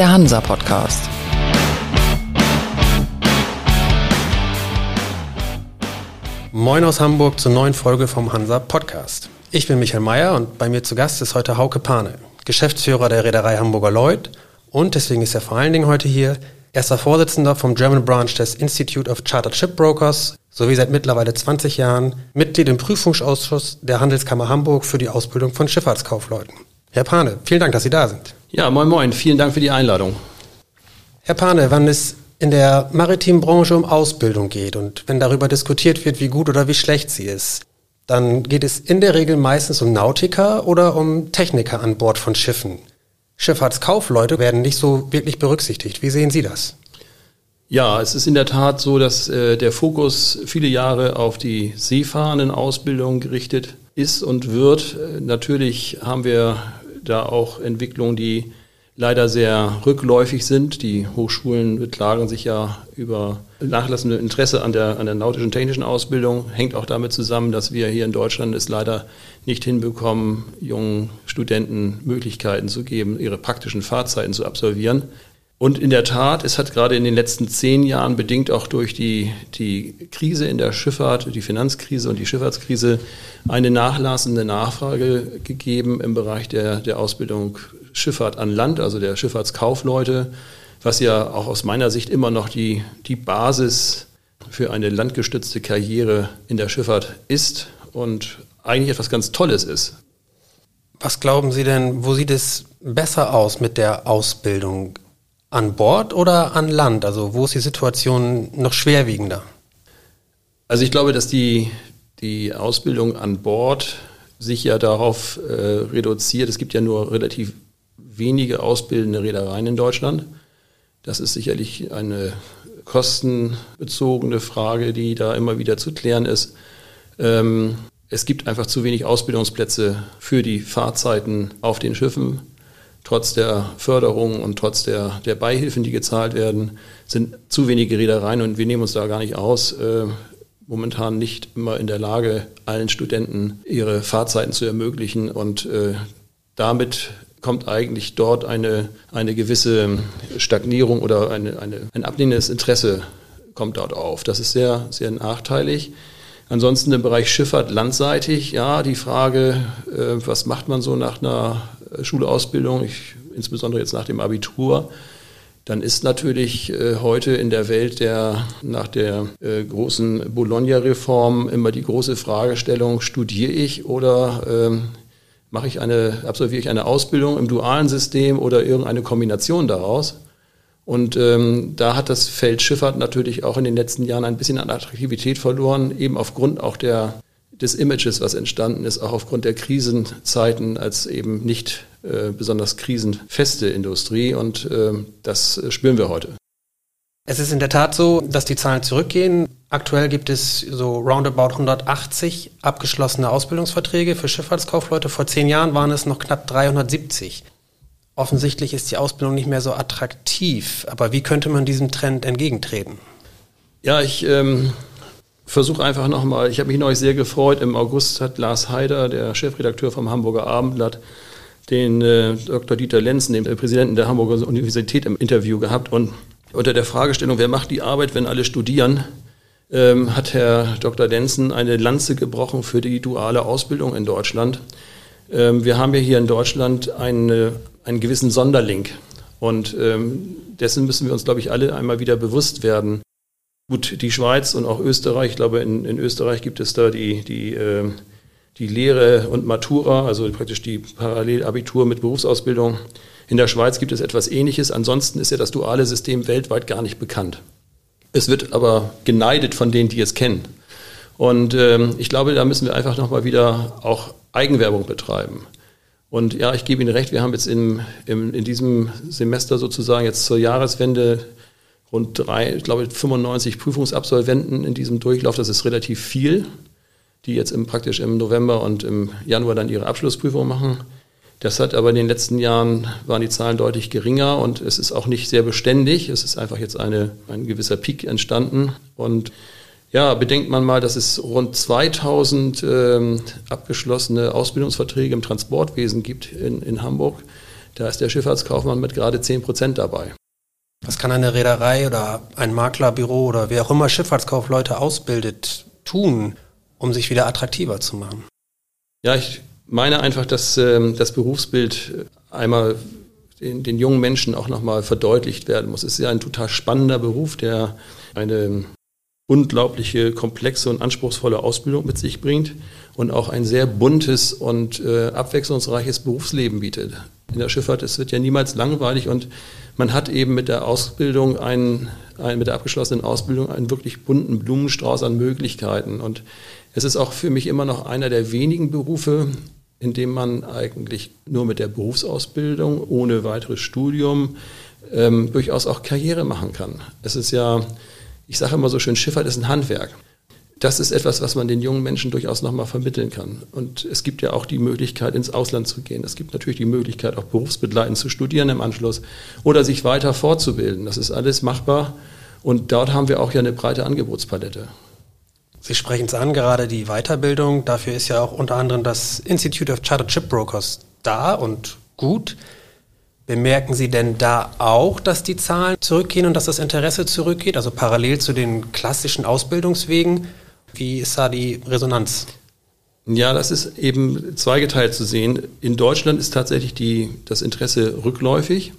der Hansa Podcast. Moin aus Hamburg zur neuen Folge vom Hansa Podcast. Ich bin Michael Mayer und bei mir zu Gast ist heute Hauke Pane, Geschäftsführer der Reederei Hamburger Lloyd und deswegen ist er vor allen Dingen heute hier erster Vorsitzender vom German Branch des Institute of Chartered Shipbrokers sowie seit mittlerweile 20 Jahren Mitglied im Prüfungsausschuss der Handelskammer Hamburg für die Ausbildung von Schifffahrtskaufleuten. Herr Pane, vielen Dank, dass Sie da sind. Ja, moin moin, vielen Dank für die Einladung. Herr Pane, wann es in der maritimen Branche um Ausbildung geht und wenn darüber diskutiert wird, wie gut oder wie schlecht sie ist, dann geht es in der Regel meistens um Nautiker oder um Techniker an Bord von Schiffen. Schifffahrtskaufleute werden nicht so wirklich berücksichtigt. Wie sehen Sie das? Ja, es ist in der Tat so, dass äh, der Fokus viele Jahre auf die Seefahrendenausbildung gerichtet ist und wird. Äh, natürlich haben wir da auch Entwicklungen, die leider sehr rückläufig sind. Die Hochschulen beklagen sich ja über nachlassende Interesse an der, an der nautischen technischen Ausbildung. Hängt auch damit zusammen, dass wir hier in Deutschland es leider nicht hinbekommen, jungen Studenten Möglichkeiten zu geben, ihre praktischen Fahrzeiten zu absolvieren. Und in der Tat, es hat gerade in den letzten zehn Jahren, bedingt auch durch die, die Krise in der Schifffahrt, die Finanzkrise und die Schifffahrtskrise, eine nachlassende Nachfrage gegeben im Bereich der, der Ausbildung Schifffahrt an Land, also der Schifffahrtskaufleute, was ja auch aus meiner Sicht immer noch die, die Basis für eine landgestützte Karriere in der Schifffahrt ist und eigentlich etwas ganz Tolles ist. Was glauben Sie denn, wo sieht es besser aus mit der Ausbildung? An Bord oder an Land? Also wo ist die Situation noch schwerwiegender? Also ich glaube, dass die, die Ausbildung an Bord sich ja darauf äh, reduziert. Es gibt ja nur relativ wenige ausbildende Reedereien in Deutschland. Das ist sicherlich eine kostenbezogene Frage, die da immer wieder zu klären ist. Ähm, es gibt einfach zu wenig Ausbildungsplätze für die Fahrzeiten auf den Schiffen trotz der Förderung und trotz der, der Beihilfen, die gezahlt werden, sind zu wenige Reedereien und wir nehmen uns da gar nicht aus. Äh, momentan nicht immer in der Lage, allen Studenten ihre Fahrzeiten zu ermöglichen und äh, damit kommt eigentlich dort eine, eine gewisse Stagnierung oder eine, eine, ein abnehmendes Interesse kommt dort auf. Das ist sehr, sehr nachteilig. Ansonsten im Bereich Schifffahrt landseitig, ja, die Frage, äh, was macht man so nach einer Schulausbildung, ich, insbesondere jetzt nach dem Abitur, dann ist natürlich äh, heute in der Welt der nach der äh, großen Bologna-Reform immer die große Fragestellung: Studiere ich oder ähm, mache ich eine, absolviere ich eine Ausbildung im dualen System oder irgendeine Kombination daraus? Und ähm, da hat das Feld Schifffahrt natürlich auch in den letzten Jahren ein bisschen an Attraktivität verloren, eben aufgrund auch der des Images, was entstanden ist, auch aufgrund der Krisenzeiten als eben nicht äh, besonders krisenfeste Industrie. Und äh, das spüren wir heute. Es ist in der Tat so, dass die Zahlen zurückgehen. Aktuell gibt es so roundabout 180 abgeschlossene Ausbildungsverträge für Schifffahrtskaufleute. Vor zehn Jahren waren es noch knapp 370. Offensichtlich ist die Ausbildung nicht mehr so attraktiv. Aber wie könnte man diesem Trend entgegentreten? Ja, ich ähm, versuche einfach nochmal, ich habe mich neulich sehr gefreut, im August hat Lars Haider, der Chefredakteur vom Hamburger Abendblatt, den äh, Dr. Dieter Lenzen, den Präsidenten der Hamburger Universität, im Interview gehabt. Und unter der Fragestellung, wer macht die Arbeit, wenn alle studieren, ähm, hat Herr Dr. Lenzen eine Lanze gebrochen für die duale Ausbildung in Deutschland. Ähm, wir haben ja hier in Deutschland eine, einen gewissen Sonderlink. Und ähm, dessen müssen wir uns, glaube ich, alle einmal wieder bewusst werden. Gut, die Schweiz und auch Österreich, ich glaube, in, in Österreich gibt es da die, die, äh, die Lehre und Matura, also praktisch die Parallelabitur mit Berufsausbildung. In der Schweiz gibt es etwas Ähnliches. Ansonsten ist ja das duale System weltweit gar nicht bekannt. Es wird aber geneidet von denen, die es kennen. Und ähm, ich glaube, da müssen wir einfach nochmal wieder auch Eigenwerbung betreiben. Und ja, ich gebe Ihnen recht, wir haben jetzt im, im, in diesem Semester sozusagen jetzt zur Jahreswende rund drei, ich glaube 95 Prüfungsabsolventen in diesem Durchlauf. Das ist relativ viel, die jetzt im, praktisch im November und im Januar dann ihre Abschlussprüfung machen. Das hat aber in den letzten Jahren waren die Zahlen deutlich geringer und es ist auch nicht sehr beständig. Es ist einfach jetzt eine, ein gewisser Peak entstanden. Und ja, bedenkt man mal, dass es rund 2000 ähm, abgeschlossene Ausbildungsverträge im Transportwesen gibt in, in Hamburg. Da ist der Schifffahrtskaufmann mit gerade 10 Prozent dabei. Was kann eine Reederei oder ein Maklerbüro oder wer auch immer Schifffahrtskaufleute ausbildet, tun, um sich wieder attraktiver zu machen? Ja, ich meine einfach, dass ähm, das Berufsbild einmal den, den jungen Menschen auch nochmal verdeutlicht werden muss. Es ist ja ein total spannender Beruf, der eine unglaubliche, komplexe und anspruchsvolle Ausbildung mit sich bringt und auch ein sehr buntes und äh, abwechslungsreiches Berufsleben bietet. In der Schifffahrt, es wird ja niemals langweilig und man hat eben mit der Ausbildung einen, einen, mit der abgeschlossenen Ausbildung einen wirklich bunten Blumenstrauß an Möglichkeiten. Und es ist auch für mich immer noch einer der wenigen Berufe, in dem man eigentlich nur mit der Berufsausbildung, ohne weiteres Studium, ähm, durchaus auch Karriere machen kann. Es ist ja, ich sage immer so schön, Schifffahrt ist ein Handwerk. Das ist etwas, was man den jungen Menschen durchaus nochmal vermitteln kann. Und es gibt ja auch die Möglichkeit, ins Ausland zu gehen. Es gibt natürlich die Möglichkeit, auch berufsbegleitend zu studieren im Anschluss oder sich weiter fortzubilden. Das ist alles machbar. Und dort haben wir auch ja eine breite Angebotspalette. Sie sprechen es an, gerade die Weiterbildung. Dafür ist ja auch unter anderem das Institute of Chartered Shipbrokers da und gut. Bemerken Sie denn da auch, dass die Zahlen zurückgehen und dass das Interesse zurückgeht, also parallel zu den klassischen Ausbildungswegen? Wie ist da die Resonanz? Ja, das ist eben zweigeteilt zu sehen. In Deutschland ist tatsächlich die, das Interesse rückläufig.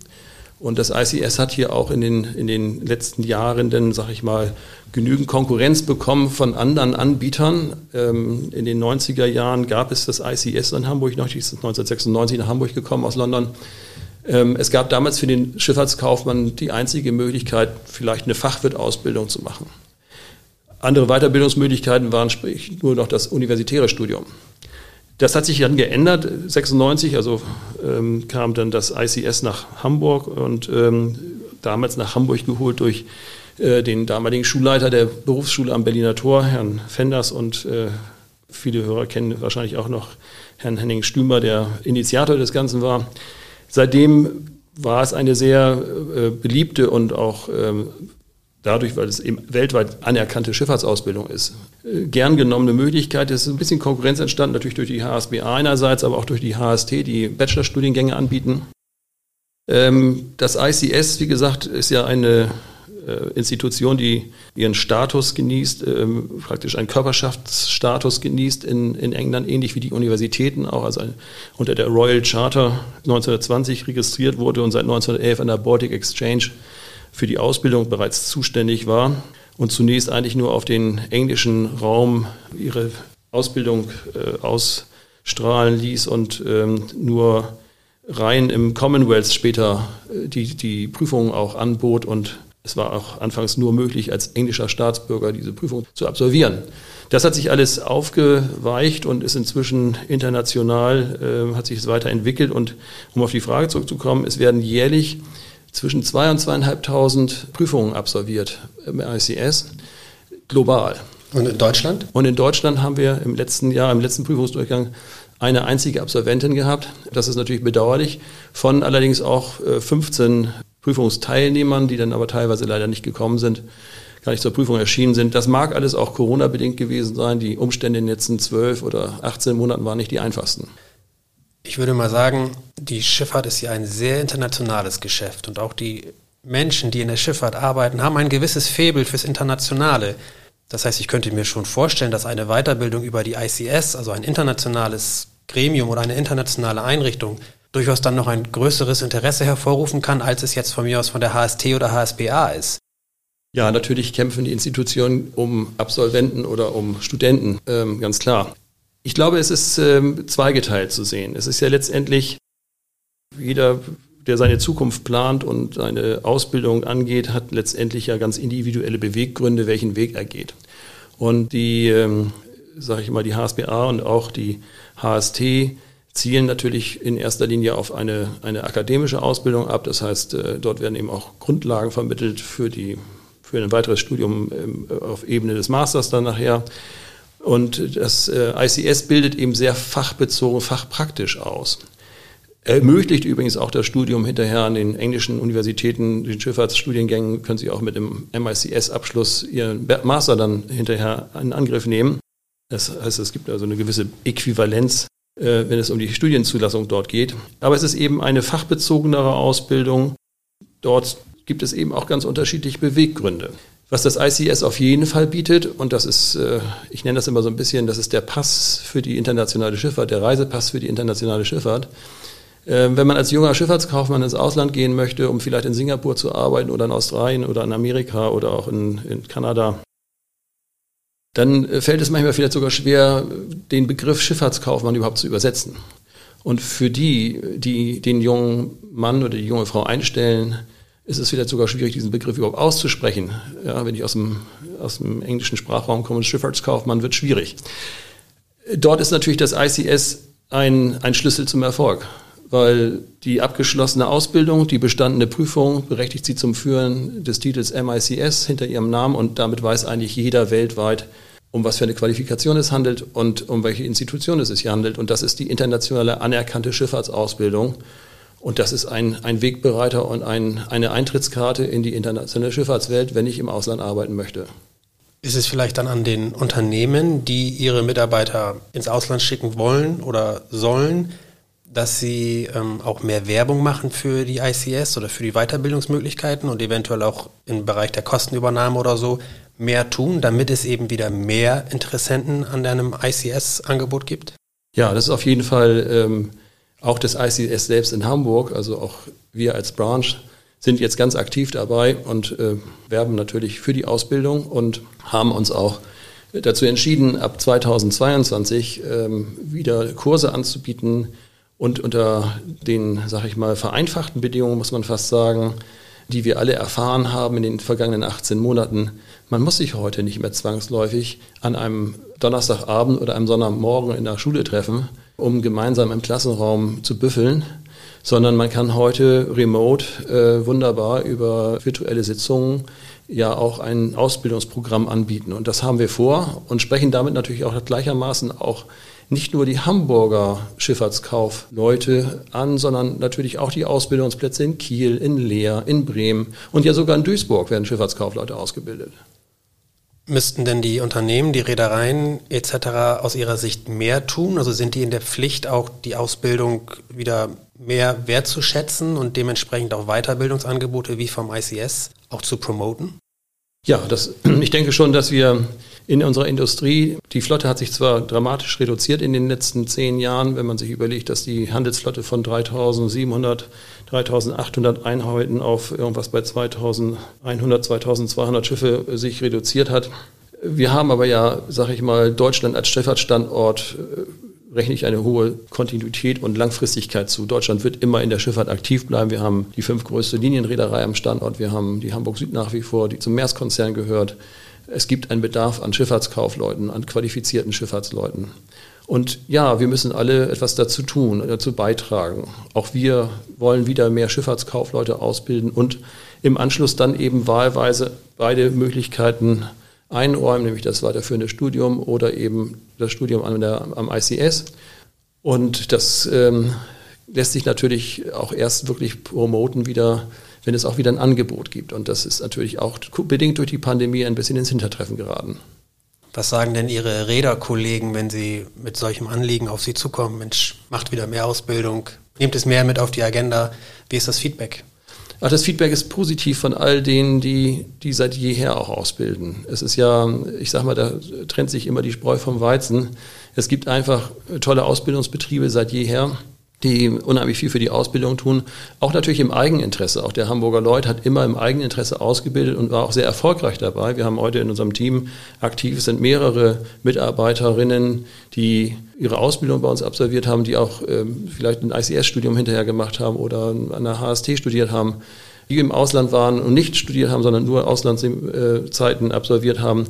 Und das ICS hat hier auch in den, in den letzten Jahren dann, sag ich mal, genügend Konkurrenz bekommen von anderen Anbietern. Ähm, in den 90er Jahren gab es das ICS in Hamburg noch, die ist 1996 nach Hamburg gekommen aus London. Ähm, es gab damals für den Schifffahrtskaufmann die einzige Möglichkeit, vielleicht eine Fachwirtausbildung zu machen. Andere Weiterbildungsmöglichkeiten waren sprich nur noch das universitäre Studium. Das hat sich dann geändert. 96, also ähm, kam dann das ICS nach Hamburg und ähm, damals nach Hamburg geholt durch äh, den damaligen Schulleiter der Berufsschule am Berliner Tor, Herrn Fenders und äh, viele Hörer kennen wahrscheinlich auch noch Herrn Henning Stümer, der Initiator des Ganzen war. Seitdem war es eine sehr äh, beliebte und auch ähm, dadurch, weil es eben weltweit anerkannte Schifffahrtsausbildung ist, äh, gern genommene Möglichkeit. Es ist ein bisschen Konkurrenz entstanden, natürlich durch die HSBA einerseits, aber auch durch die HST, die Bachelorstudiengänge anbieten. Ähm, das ICS, wie gesagt, ist ja eine äh, Institution, die ihren Status genießt, ähm, praktisch einen Körperschaftsstatus genießt in, in England, ähnlich wie die Universitäten auch, also unter der Royal Charter 1920 registriert wurde und seit 1911 an der Baltic Exchange für die Ausbildung bereits zuständig war und zunächst eigentlich nur auf den englischen Raum ihre Ausbildung äh, ausstrahlen ließ und ähm, nur rein im Commonwealth später äh, die, die Prüfungen auch anbot und es war auch anfangs nur möglich, als englischer Staatsbürger diese Prüfung zu absolvieren. Das hat sich alles aufgeweicht und ist inzwischen international, äh, hat sich es weiterentwickelt. Und um auf die Frage zurückzukommen, es werden jährlich zwischen zwei und zweieinhalbtausend Prüfungen absolviert im ICS, global. Und in Deutschland? Und in Deutschland haben wir im letzten Jahr, im letzten Prüfungsdurchgang eine einzige Absolventin gehabt. Das ist natürlich bedauerlich. Von allerdings auch 15 äh, Prüfungsteilnehmern, die dann aber teilweise leider nicht gekommen sind, gar nicht zur Prüfung erschienen sind. Das mag alles auch Corona-bedingt gewesen sein. Die Umstände in den letzten zwölf oder 18 Monaten waren nicht die einfachsten. Ich würde mal sagen, die Schifffahrt ist ja ein sehr internationales Geschäft und auch die Menschen, die in der Schifffahrt arbeiten, haben ein gewisses Faible fürs Internationale. Das heißt, ich könnte mir schon vorstellen, dass eine Weiterbildung über die ICS, also ein internationales Gremium oder eine internationale Einrichtung, durchaus dann noch ein größeres Interesse hervorrufen kann, als es jetzt von mir aus von der HST oder HSBA ist. Ja, natürlich kämpfen die Institutionen um Absolventen oder um Studenten, ähm, ganz klar. Ich glaube, es ist ähm, zweigeteilt zu sehen. Es ist ja letztendlich jeder, der seine Zukunft plant und seine Ausbildung angeht, hat letztendlich ja ganz individuelle Beweggründe, welchen Weg er geht. Und die, ähm, sage ich mal, die HSBA und auch die HST zielen natürlich in erster Linie auf eine, eine akademische Ausbildung ab. Das heißt, äh, dort werden eben auch Grundlagen vermittelt für, die, für ein weiteres Studium ähm, auf Ebene des Masters dann nachher. Und das äh, ICS bildet eben sehr fachbezogen, fachpraktisch aus. Ermöglicht übrigens auch das Studium hinterher an den englischen Universitäten, den Schifffahrtsstudiengängen, können Sie auch mit dem MICS-Abschluss Ihren Master dann hinterher in Angriff nehmen. Das heißt, es gibt also eine gewisse Äquivalenz äh, wenn es um die Studienzulassung dort geht. Aber es ist eben eine fachbezogenere Ausbildung. Dort gibt es eben auch ganz unterschiedliche Beweggründe. Was das ICS auf jeden Fall bietet, und das ist, äh, ich nenne das immer so ein bisschen, das ist der Pass für die internationale Schifffahrt, der Reisepass für die internationale Schifffahrt. Ähm, wenn man als junger Schifffahrtskaufmann ins Ausland gehen möchte, um vielleicht in Singapur zu arbeiten oder in Australien oder in Amerika oder auch in, in Kanada, dann äh, fällt es manchmal vielleicht sogar schwer, den Begriff Schifffahrtskaufmann überhaupt zu übersetzen. Und für die, die den jungen Mann oder die junge Frau einstellen, ist es vielleicht sogar schwierig, diesen Begriff überhaupt auszusprechen. Ja, wenn ich aus dem, aus dem englischen Sprachraum komme, Schifffahrtskaufmann wird schwierig. Dort ist natürlich das ICS ein, ein Schlüssel zum Erfolg, weil die abgeschlossene Ausbildung, die bestandene Prüfung berechtigt sie zum Führen des Titels MICS hinter ihrem Namen und damit weiß eigentlich jeder weltweit, um was für eine Qualifikation es handelt und um welche Institution es sich handelt. Und das ist die internationale anerkannte Schifffahrtsausbildung. Und das ist ein, ein Wegbereiter und ein, eine Eintrittskarte in die internationale Schifffahrtswelt, wenn ich im Ausland arbeiten möchte. Ist es vielleicht dann an den Unternehmen, die ihre Mitarbeiter ins Ausland schicken wollen oder sollen, dass sie ähm, auch mehr Werbung machen für die ICS oder für die Weiterbildungsmöglichkeiten und eventuell auch im Bereich der Kostenübernahme oder so mehr tun, damit es eben wieder mehr Interessenten an deinem ICS-Angebot gibt? Ja, das ist auf jeden Fall ähm, auch das ICS selbst in Hamburg, also auch wir als Branch sind jetzt ganz aktiv dabei und äh, werben natürlich für die Ausbildung und haben uns auch dazu entschieden, ab 2022 ähm, wieder Kurse anzubieten und unter den, sag ich mal, vereinfachten Bedingungen, muss man fast sagen, die wir alle erfahren haben in den vergangenen 18 Monaten. Man muss sich heute nicht mehr zwangsläufig an einem Donnerstagabend oder einem Sonntagmorgen in der Schule treffen, um gemeinsam im Klassenraum zu büffeln, sondern man kann heute remote äh, wunderbar über virtuelle Sitzungen ja auch ein Ausbildungsprogramm anbieten. Und das haben wir vor und sprechen damit natürlich auch gleichermaßen auch nicht nur die Hamburger Schifffahrtskaufleute an, sondern natürlich auch die Ausbildungsplätze in Kiel, in Leer, in Bremen und ja sogar in Duisburg werden Schifffahrtskaufleute ausgebildet. Müssten denn die Unternehmen, die Reedereien etc. aus Ihrer Sicht mehr tun? Also sind die in der Pflicht, auch die Ausbildung wieder mehr wertzuschätzen und dementsprechend auch Weiterbildungsangebote wie vom ICS auch zu promoten? Ja, das, ich denke schon, dass wir in unserer Industrie, die Flotte hat sich zwar dramatisch reduziert in den letzten zehn Jahren, wenn man sich überlegt, dass die Handelsflotte von 3700, 3800 Einheiten auf irgendwas bei 2100, 2200 Schiffe sich reduziert hat. Wir haben aber ja, sag ich mal, Deutschland als Schifffahrtsstandort äh, rechne ich eine hohe Kontinuität und Langfristigkeit zu. Deutschland wird immer in der Schifffahrt aktiv bleiben. Wir haben die fünf größte Linienreederei am Standort. Wir haben die Hamburg Süd nach wie vor, die zum Meerskonzern gehört. Es gibt einen Bedarf an Schifffahrtskaufleuten, an qualifizierten Schifffahrtsleuten. Und ja, wir müssen alle etwas dazu tun, dazu beitragen. Auch wir wollen wieder mehr Schifffahrtskaufleute ausbilden und im Anschluss dann eben wahlweise beide Möglichkeiten einräumen, nämlich das weiterführende Studium oder eben das Studium an der, am ICS. Und das ähm, lässt sich natürlich auch erst wirklich promoten wieder, wenn es auch wieder ein Angebot gibt. Und das ist natürlich auch bedingt durch die Pandemie ein bisschen ins Hintertreffen geraten. Was sagen denn Ihre Räderkollegen, wenn Sie mit solchem Anliegen auf Sie zukommen? Mensch, macht wieder mehr Ausbildung, nehmt es mehr mit auf die Agenda. Wie ist das Feedback? Ach, das Feedback ist positiv von all denen, die, die seit jeher auch ausbilden. Es ist ja, ich sag mal, da trennt sich immer die Spreu vom Weizen. Es gibt einfach tolle Ausbildungsbetriebe seit jeher die unheimlich viel für die Ausbildung tun. Auch natürlich im Eigeninteresse. Auch der Hamburger Lloyd hat immer im Eigeninteresse ausgebildet und war auch sehr erfolgreich dabei. Wir haben heute in unserem Team aktiv, sind mehrere Mitarbeiterinnen, die ihre Ausbildung bei uns absolviert haben, die auch ähm, vielleicht ein ICS-Studium hinterher gemacht haben oder an der HST studiert haben, die im Ausland waren und nicht studiert haben, sondern nur Auslandszeiten absolviert haben.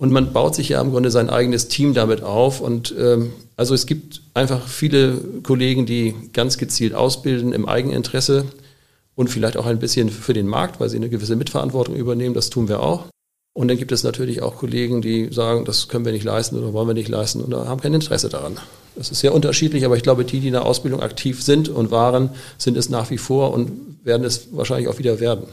Und man baut sich ja im Grunde sein eigenes Team damit auf. Und ähm, also es gibt einfach viele Kollegen, die ganz gezielt ausbilden im Eigeninteresse und vielleicht auch ein bisschen für den Markt, weil sie eine gewisse Mitverantwortung übernehmen. Das tun wir auch. Und dann gibt es natürlich auch Kollegen, die sagen, das können wir nicht leisten oder wollen wir nicht leisten oder haben kein Interesse daran. Das ist sehr unterschiedlich, aber ich glaube, die, die in der Ausbildung aktiv sind und waren, sind es nach wie vor und werden es wahrscheinlich auch wieder werden.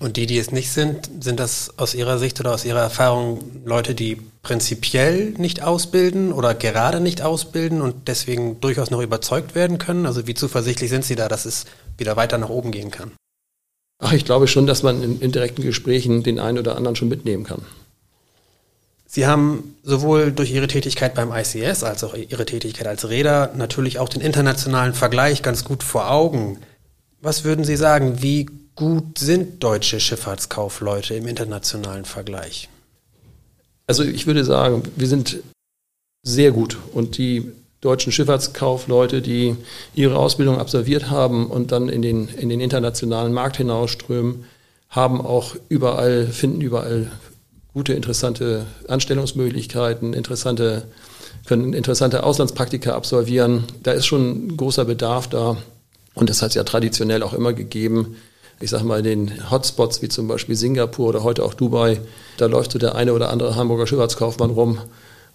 Und die, die es nicht sind, sind das aus Ihrer Sicht oder aus Ihrer Erfahrung Leute, die prinzipiell nicht ausbilden oder gerade nicht ausbilden und deswegen durchaus noch überzeugt werden können? Also wie zuversichtlich sind Sie da, dass es wieder weiter nach oben gehen kann? Ach, ich glaube schon, dass man in, in direkten Gesprächen den einen oder anderen schon mitnehmen kann. Sie haben sowohl durch Ihre Tätigkeit beim ICS als auch Ihre Tätigkeit als Räder natürlich auch den internationalen Vergleich ganz gut vor Augen. Was würden Sie sagen, wie gut sind deutsche Schifffahrtskaufleute im internationalen Vergleich? Also ich würde sagen, wir sind sehr gut und die deutschen Schifffahrtskaufleute, die ihre Ausbildung absolviert haben und dann in den, in den internationalen Markt hinausströmen, haben auch überall, finden überall gute, interessante Anstellungsmöglichkeiten, interessante, können interessante Auslandspraktika absolvieren. Da ist schon ein großer Bedarf da. Und das hat es ja traditionell auch immer gegeben. Ich sage mal, den Hotspots wie zum Beispiel Singapur oder heute auch Dubai, da läuft so der eine oder andere Hamburger Schifffahrtskaufmann rum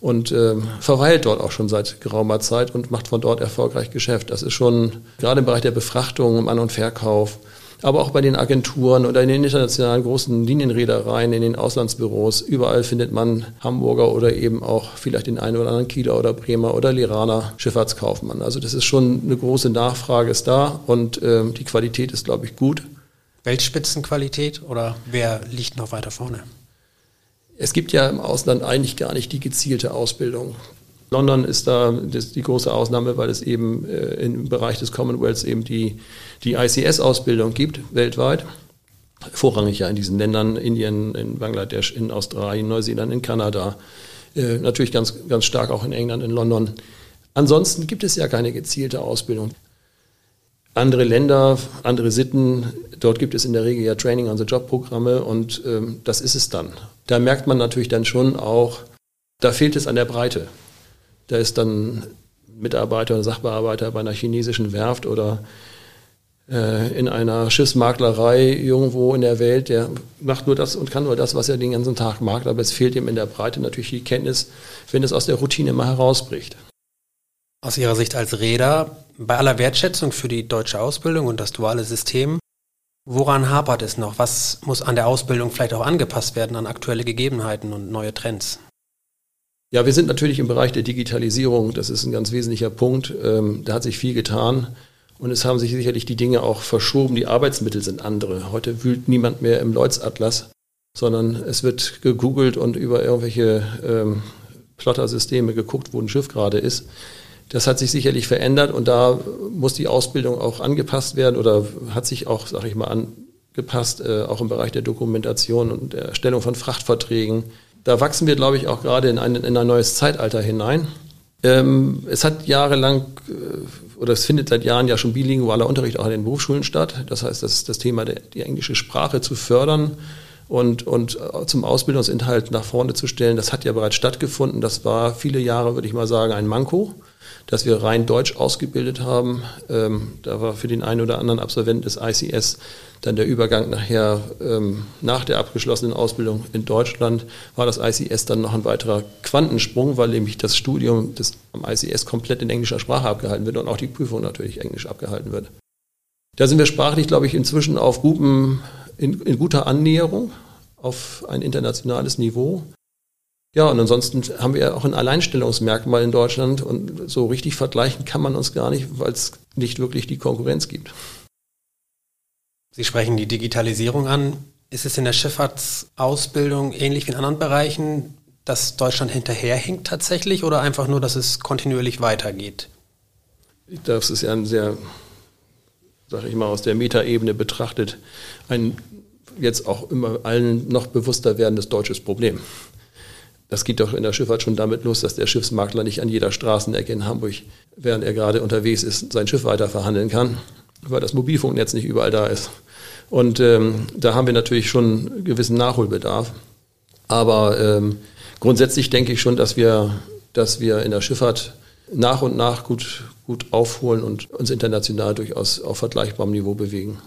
und äh, verweilt dort auch schon seit geraumer Zeit und macht von dort erfolgreich Geschäft. Das ist schon gerade im Bereich der Befrachtung, im An- und Verkauf, aber auch bei den Agenturen oder in den internationalen großen Linienreedereien, in den Auslandsbüros. Überall findet man Hamburger oder eben auch vielleicht den einen oder anderen Kieler oder Bremer oder Liraner Schifffahrtskaufmann. Also das ist schon eine große Nachfrage ist da und äh, die Qualität ist, glaube ich, gut. Weltspitzenqualität oder wer liegt noch weiter vorne? Es gibt ja im Ausland eigentlich gar nicht die gezielte Ausbildung. London ist da die große Ausnahme, weil es eben äh, im Bereich des Commonwealths eben die, die ICS-Ausbildung gibt, weltweit. Vorrangig ja in diesen Ländern, Indien, in Bangladesch, in Australien, Neuseeland, in Kanada, äh, natürlich ganz, ganz stark auch in England, in London. Ansonsten gibt es ja keine gezielte Ausbildung. Andere Länder, andere Sitten, dort gibt es in der Regel ja Training on the Job Programme und ähm, das ist es dann. Da merkt man natürlich dann schon auch, da fehlt es an der Breite. Da ist dann Mitarbeiter oder Sachbearbeiter bei einer chinesischen Werft oder äh, in einer Schiffsmaklerei irgendwo in der Welt, der macht nur das und kann nur das, was er den ganzen Tag mag, aber es fehlt ihm in der Breite natürlich die Kenntnis, wenn es aus der Routine mal herausbricht. Aus Ihrer Sicht als Räder, bei aller Wertschätzung für die deutsche Ausbildung und das duale System, woran hapert es noch? Was muss an der Ausbildung vielleicht auch angepasst werden an aktuelle Gegebenheiten und neue Trends? Ja, wir sind natürlich im Bereich der Digitalisierung. Das ist ein ganz wesentlicher Punkt. Ähm, da hat sich viel getan. Und es haben sich sicherlich die Dinge auch verschoben. Die Arbeitsmittel sind andere. Heute wühlt niemand mehr im Lloyds-Atlas, sondern es wird gegoogelt und über irgendwelche ähm, Plottersysteme geguckt, wo ein Schiff gerade ist. Das hat sich sicherlich verändert und da muss die Ausbildung auch angepasst werden oder hat sich auch, sag ich mal, angepasst, äh, auch im Bereich der Dokumentation und der Erstellung von Frachtverträgen da wachsen wir, glaube ich, auch gerade in ein, in ein neues Zeitalter hinein. Ähm, es hat jahrelang äh, oder es findet seit Jahren ja schon bilingualer Unterricht auch in den Berufsschulen statt. Das heißt, das das Thema, der, die englische Sprache zu fördern und, und äh, zum Ausbildungsinhalt nach vorne zu stellen. Das hat ja bereits stattgefunden. Das war viele Jahre, würde ich mal sagen, ein Manko dass wir rein Deutsch ausgebildet haben. Ähm, da war für den einen oder anderen Absolventen des ICS dann der Übergang nachher ähm, nach der abgeschlossenen Ausbildung in Deutschland war das ICS dann noch ein weiterer Quantensprung, weil nämlich das Studium des, am ICS komplett in englischer Sprache abgehalten wird und auch die Prüfung natürlich englisch abgehalten wird. Da sind wir sprachlich, glaube ich, inzwischen auf guten, in, in guter Annäherung auf ein internationales Niveau. Ja, und ansonsten haben wir ja auch ein Alleinstellungsmerkmal in Deutschland und so richtig vergleichen kann man uns gar nicht, weil es nicht wirklich die Konkurrenz gibt. Sie sprechen die Digitalisierung an. Ist es in der Schifffahrtsausbildung ähnlich wie in anderen Bereichen, dass Deutschland hinterherhinkt tatsächlich oder einfach nur, dass es kontinuierlich weitergeht? Das ist ja ein sehr, sag ich mal, aus der Metaebene betrachtet, ein jetzt auch immer allen noch bewusster werdendes deutsches Problem. Das geht doch in der Schifffahrt schon damit los, dass der Schiffsmakler nicht an jeder Straßenecke in Hamburg, während er gerade unterwegs ist, sein Schiff weiter verhandeln kann, weil das Mobilfunknetz nicht überall da ist. Und ähm, da haben wir natürlich schon einen gewissen Nachholbedarf. Aber ähm, grundsätzlich denke ich schon, dass wir, dass wir in der Schifffahrt nach und nach gut, gut aufholen und uns international durchaus auf vergleichbarem Niveau bewegen.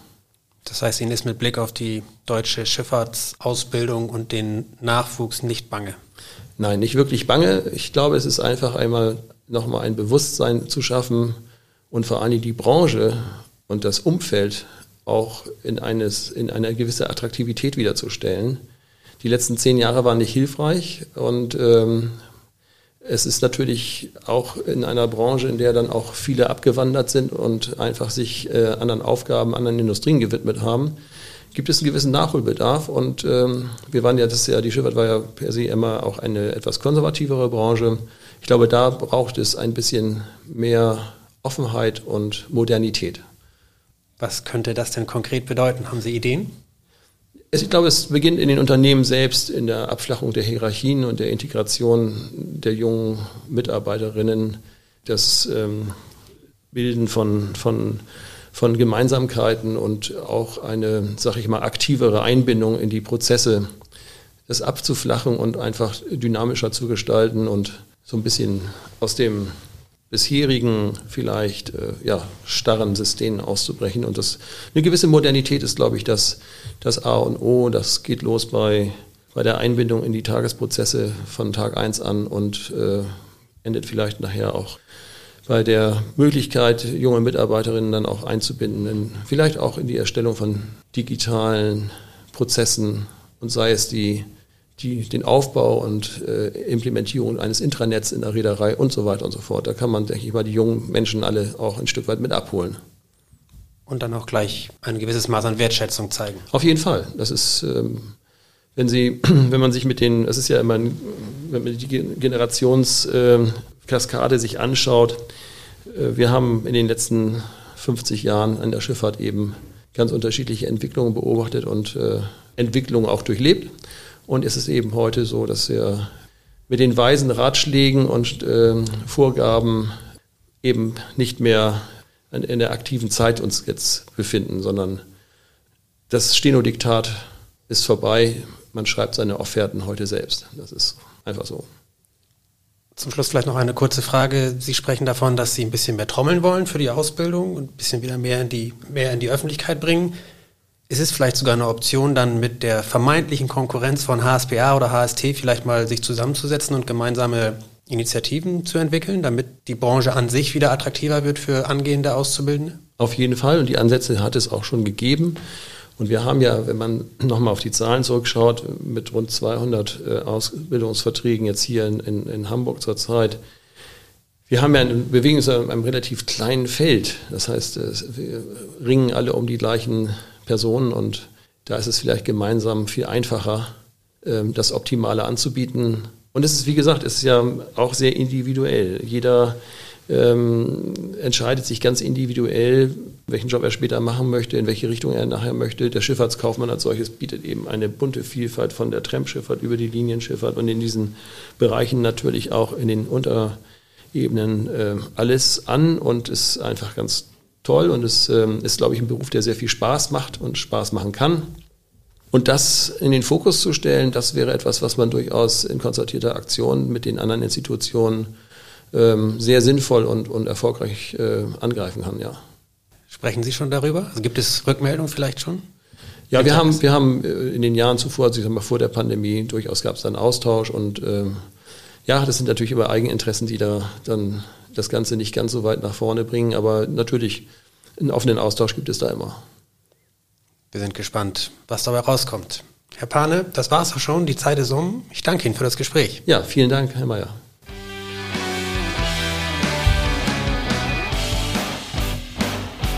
Das heißt, Ihnen ist mit Blick auf die deutsche Schifffahrtsausbildung und den Nachwuchs nicht bange? Nein, nicht wirklich bange. Ich glaube, es ist einfach einmal nochmal ein Bewusstsein zu schaffen und vor allem die Branche und das Umfeld auch in, eines, in eine gewisse Attraktivität wiederzustellen. Die letzten zehn Jahre waren nicht hilfreich und ähm, es ist natürlich auch in einer Branche, in der dann auch viele abgewandert sind und einfach sich äh, anderen Aufgaben, anderen Industrien gewidmet haben, gibt es einen gewissen Nachholbedarf. Und ähm, wir waren ja, das ja, die Schifffahrt war ja per se immer auch eine etwas konservativere Branche. Ich glaube, da braucht es ein bisschen mehr Offenheit und Modernität. Was könnte das denn konkret bedeuten? Haben Sie Ideen? Ich glaube, es beginnt in den Unternehmen selbst, in der Abflachung der Hierarchien und der Integration der jungen Mitarbeiterinnen, das ähm, Bilden von, von, von Gemeinsamkeiten und auch eine, sag ich mal, aktivere Einbindung in die Prozesse, das abzuflachen und einfach dynamischer zu gestalten und so ein bisschen aus dem bisherigen vielleicht äh, ja, starren Systemen auszubrechen. Und das, eine gewisse Modernität ist, glaube ich, das, das A und O. Das geht los bei, bei der Einbindung in die Tagesprozesse von Tag 1 an und äh, endet vielleicht nachher auch bei der Möglichkeit, junge Mitarbeiterinnen dann auch einzubinden, in, vielleicht auch in die Erstellung von digitalen Prozessen und sei es die die, den Aufbau und äh, Implementierung eines Intranets in der Reederei und so weiter und so fort. Da kann man, denke ich mal, die jungen Menschen alle auch ein Stück weit mit abholen. Und dann auch gleich ein gewisses Maß an Wertschätzung zeigen. Auf jeden Fall. Das ist, ähm, wenn Sie, wenn man sich mit den, es ist ja immer, wenn man die Generationskaskade sich anschaut, äh, wir haben in den letzten 50 Jahren an der Schifffahrt eben ganz unterschiedliche Entwicklungen beobachtet und äh, Entwicklungen auch durchlebt. Und es ist eben heute so, dass wir mit den weisen Ratschlägen und äh, Vorgaben eben nicht mehr in der aktiven Zeit uns jetzt befinden, sondern das Steno-Diktat ist vorbei. Man schreibt seine Offerten heute selbst. Das ist einfach so. Zum Schluss vielleicht noch eine kurze Frage. Sie sprechen davon, dass Sie ein bisschen mehr trommeln wollen für die Ausbildung und ein bisschen wieder mehr in die, mehr in die Öffentlichkeit bringen. Ist es vielleicht sogar eine Option, dann mit der vermeintlichen Konkurrenz von HSPA oder HST vielleicht mal sich zusammenzusetzen und gemeinsame Initiativen zu entwickeln, damit die Branche an sich wieder attraktiver wird für angehende Auszubildende? Auf jeden Fall und die Ansätze hat es auch schon gegeben. Und wir haben ja, wenn man nochmal auf die Zahlen zurückschaut, mit rund 200 äh, Ausbildungsverträgen jetzt hier in, in, in Hamburg zurzeit, wir haben ja, bewegen uns in einem relativ kleinen Feld. Das heißt, wir ringen alle um die gleichen Personen und da ist es vielleicht gemeinsam viel einfacher, ähm, das Optimale anzubieten. Und es ist, wie gesagt, es ist ja auch sehr individuell. Jeder ähm, entscheidet sich ganz individuell, welchen Job er später machen möchte, in welche Richtung er nachher möchte. Der Schifffahrtskaufmann als solches bietet eben eine bunte Vielfalt von der Tramschifffahrt über die Linienschifffahrt und in diesen Bereichen natürlich auch in den Unterebenen äh, alles an und ist einfach ganz toll und es ähm, ist, glaube ich, ein Beruf, der sehr viel Spaß macht und Spaß machen kann. Und das in den Fokus zu stellen, das wäre etwas, was man durchaus in konzertierter Aktion mit den anderen Institutionen ähm, sehr sinnvoll und, und erfolgreich äh, angreifen kann, ja. Sprechen Sie schon darüber? Also gibt es Rückmeldungen vielleicht schon? Ja, wir haben, wir haben äh, in den Jahren zuvor, also ich sag mal vor der Pandemie, durchaus gab es dann Austausch und ähm, ja, das sind natürlich immer Eigeninteressen, die da dann das Ganze nicht ganz so weit nach vorne bringen, aber natürlich einen offenen Austausch gibt es da immer. Wir sind gespannt, was dabei rauskommt. Herr Pane, das war es auch schon. Die Zeit ist um. Ich danke Ihnen für das Gespräch. Ja, vielen Dank, Herr Mayer.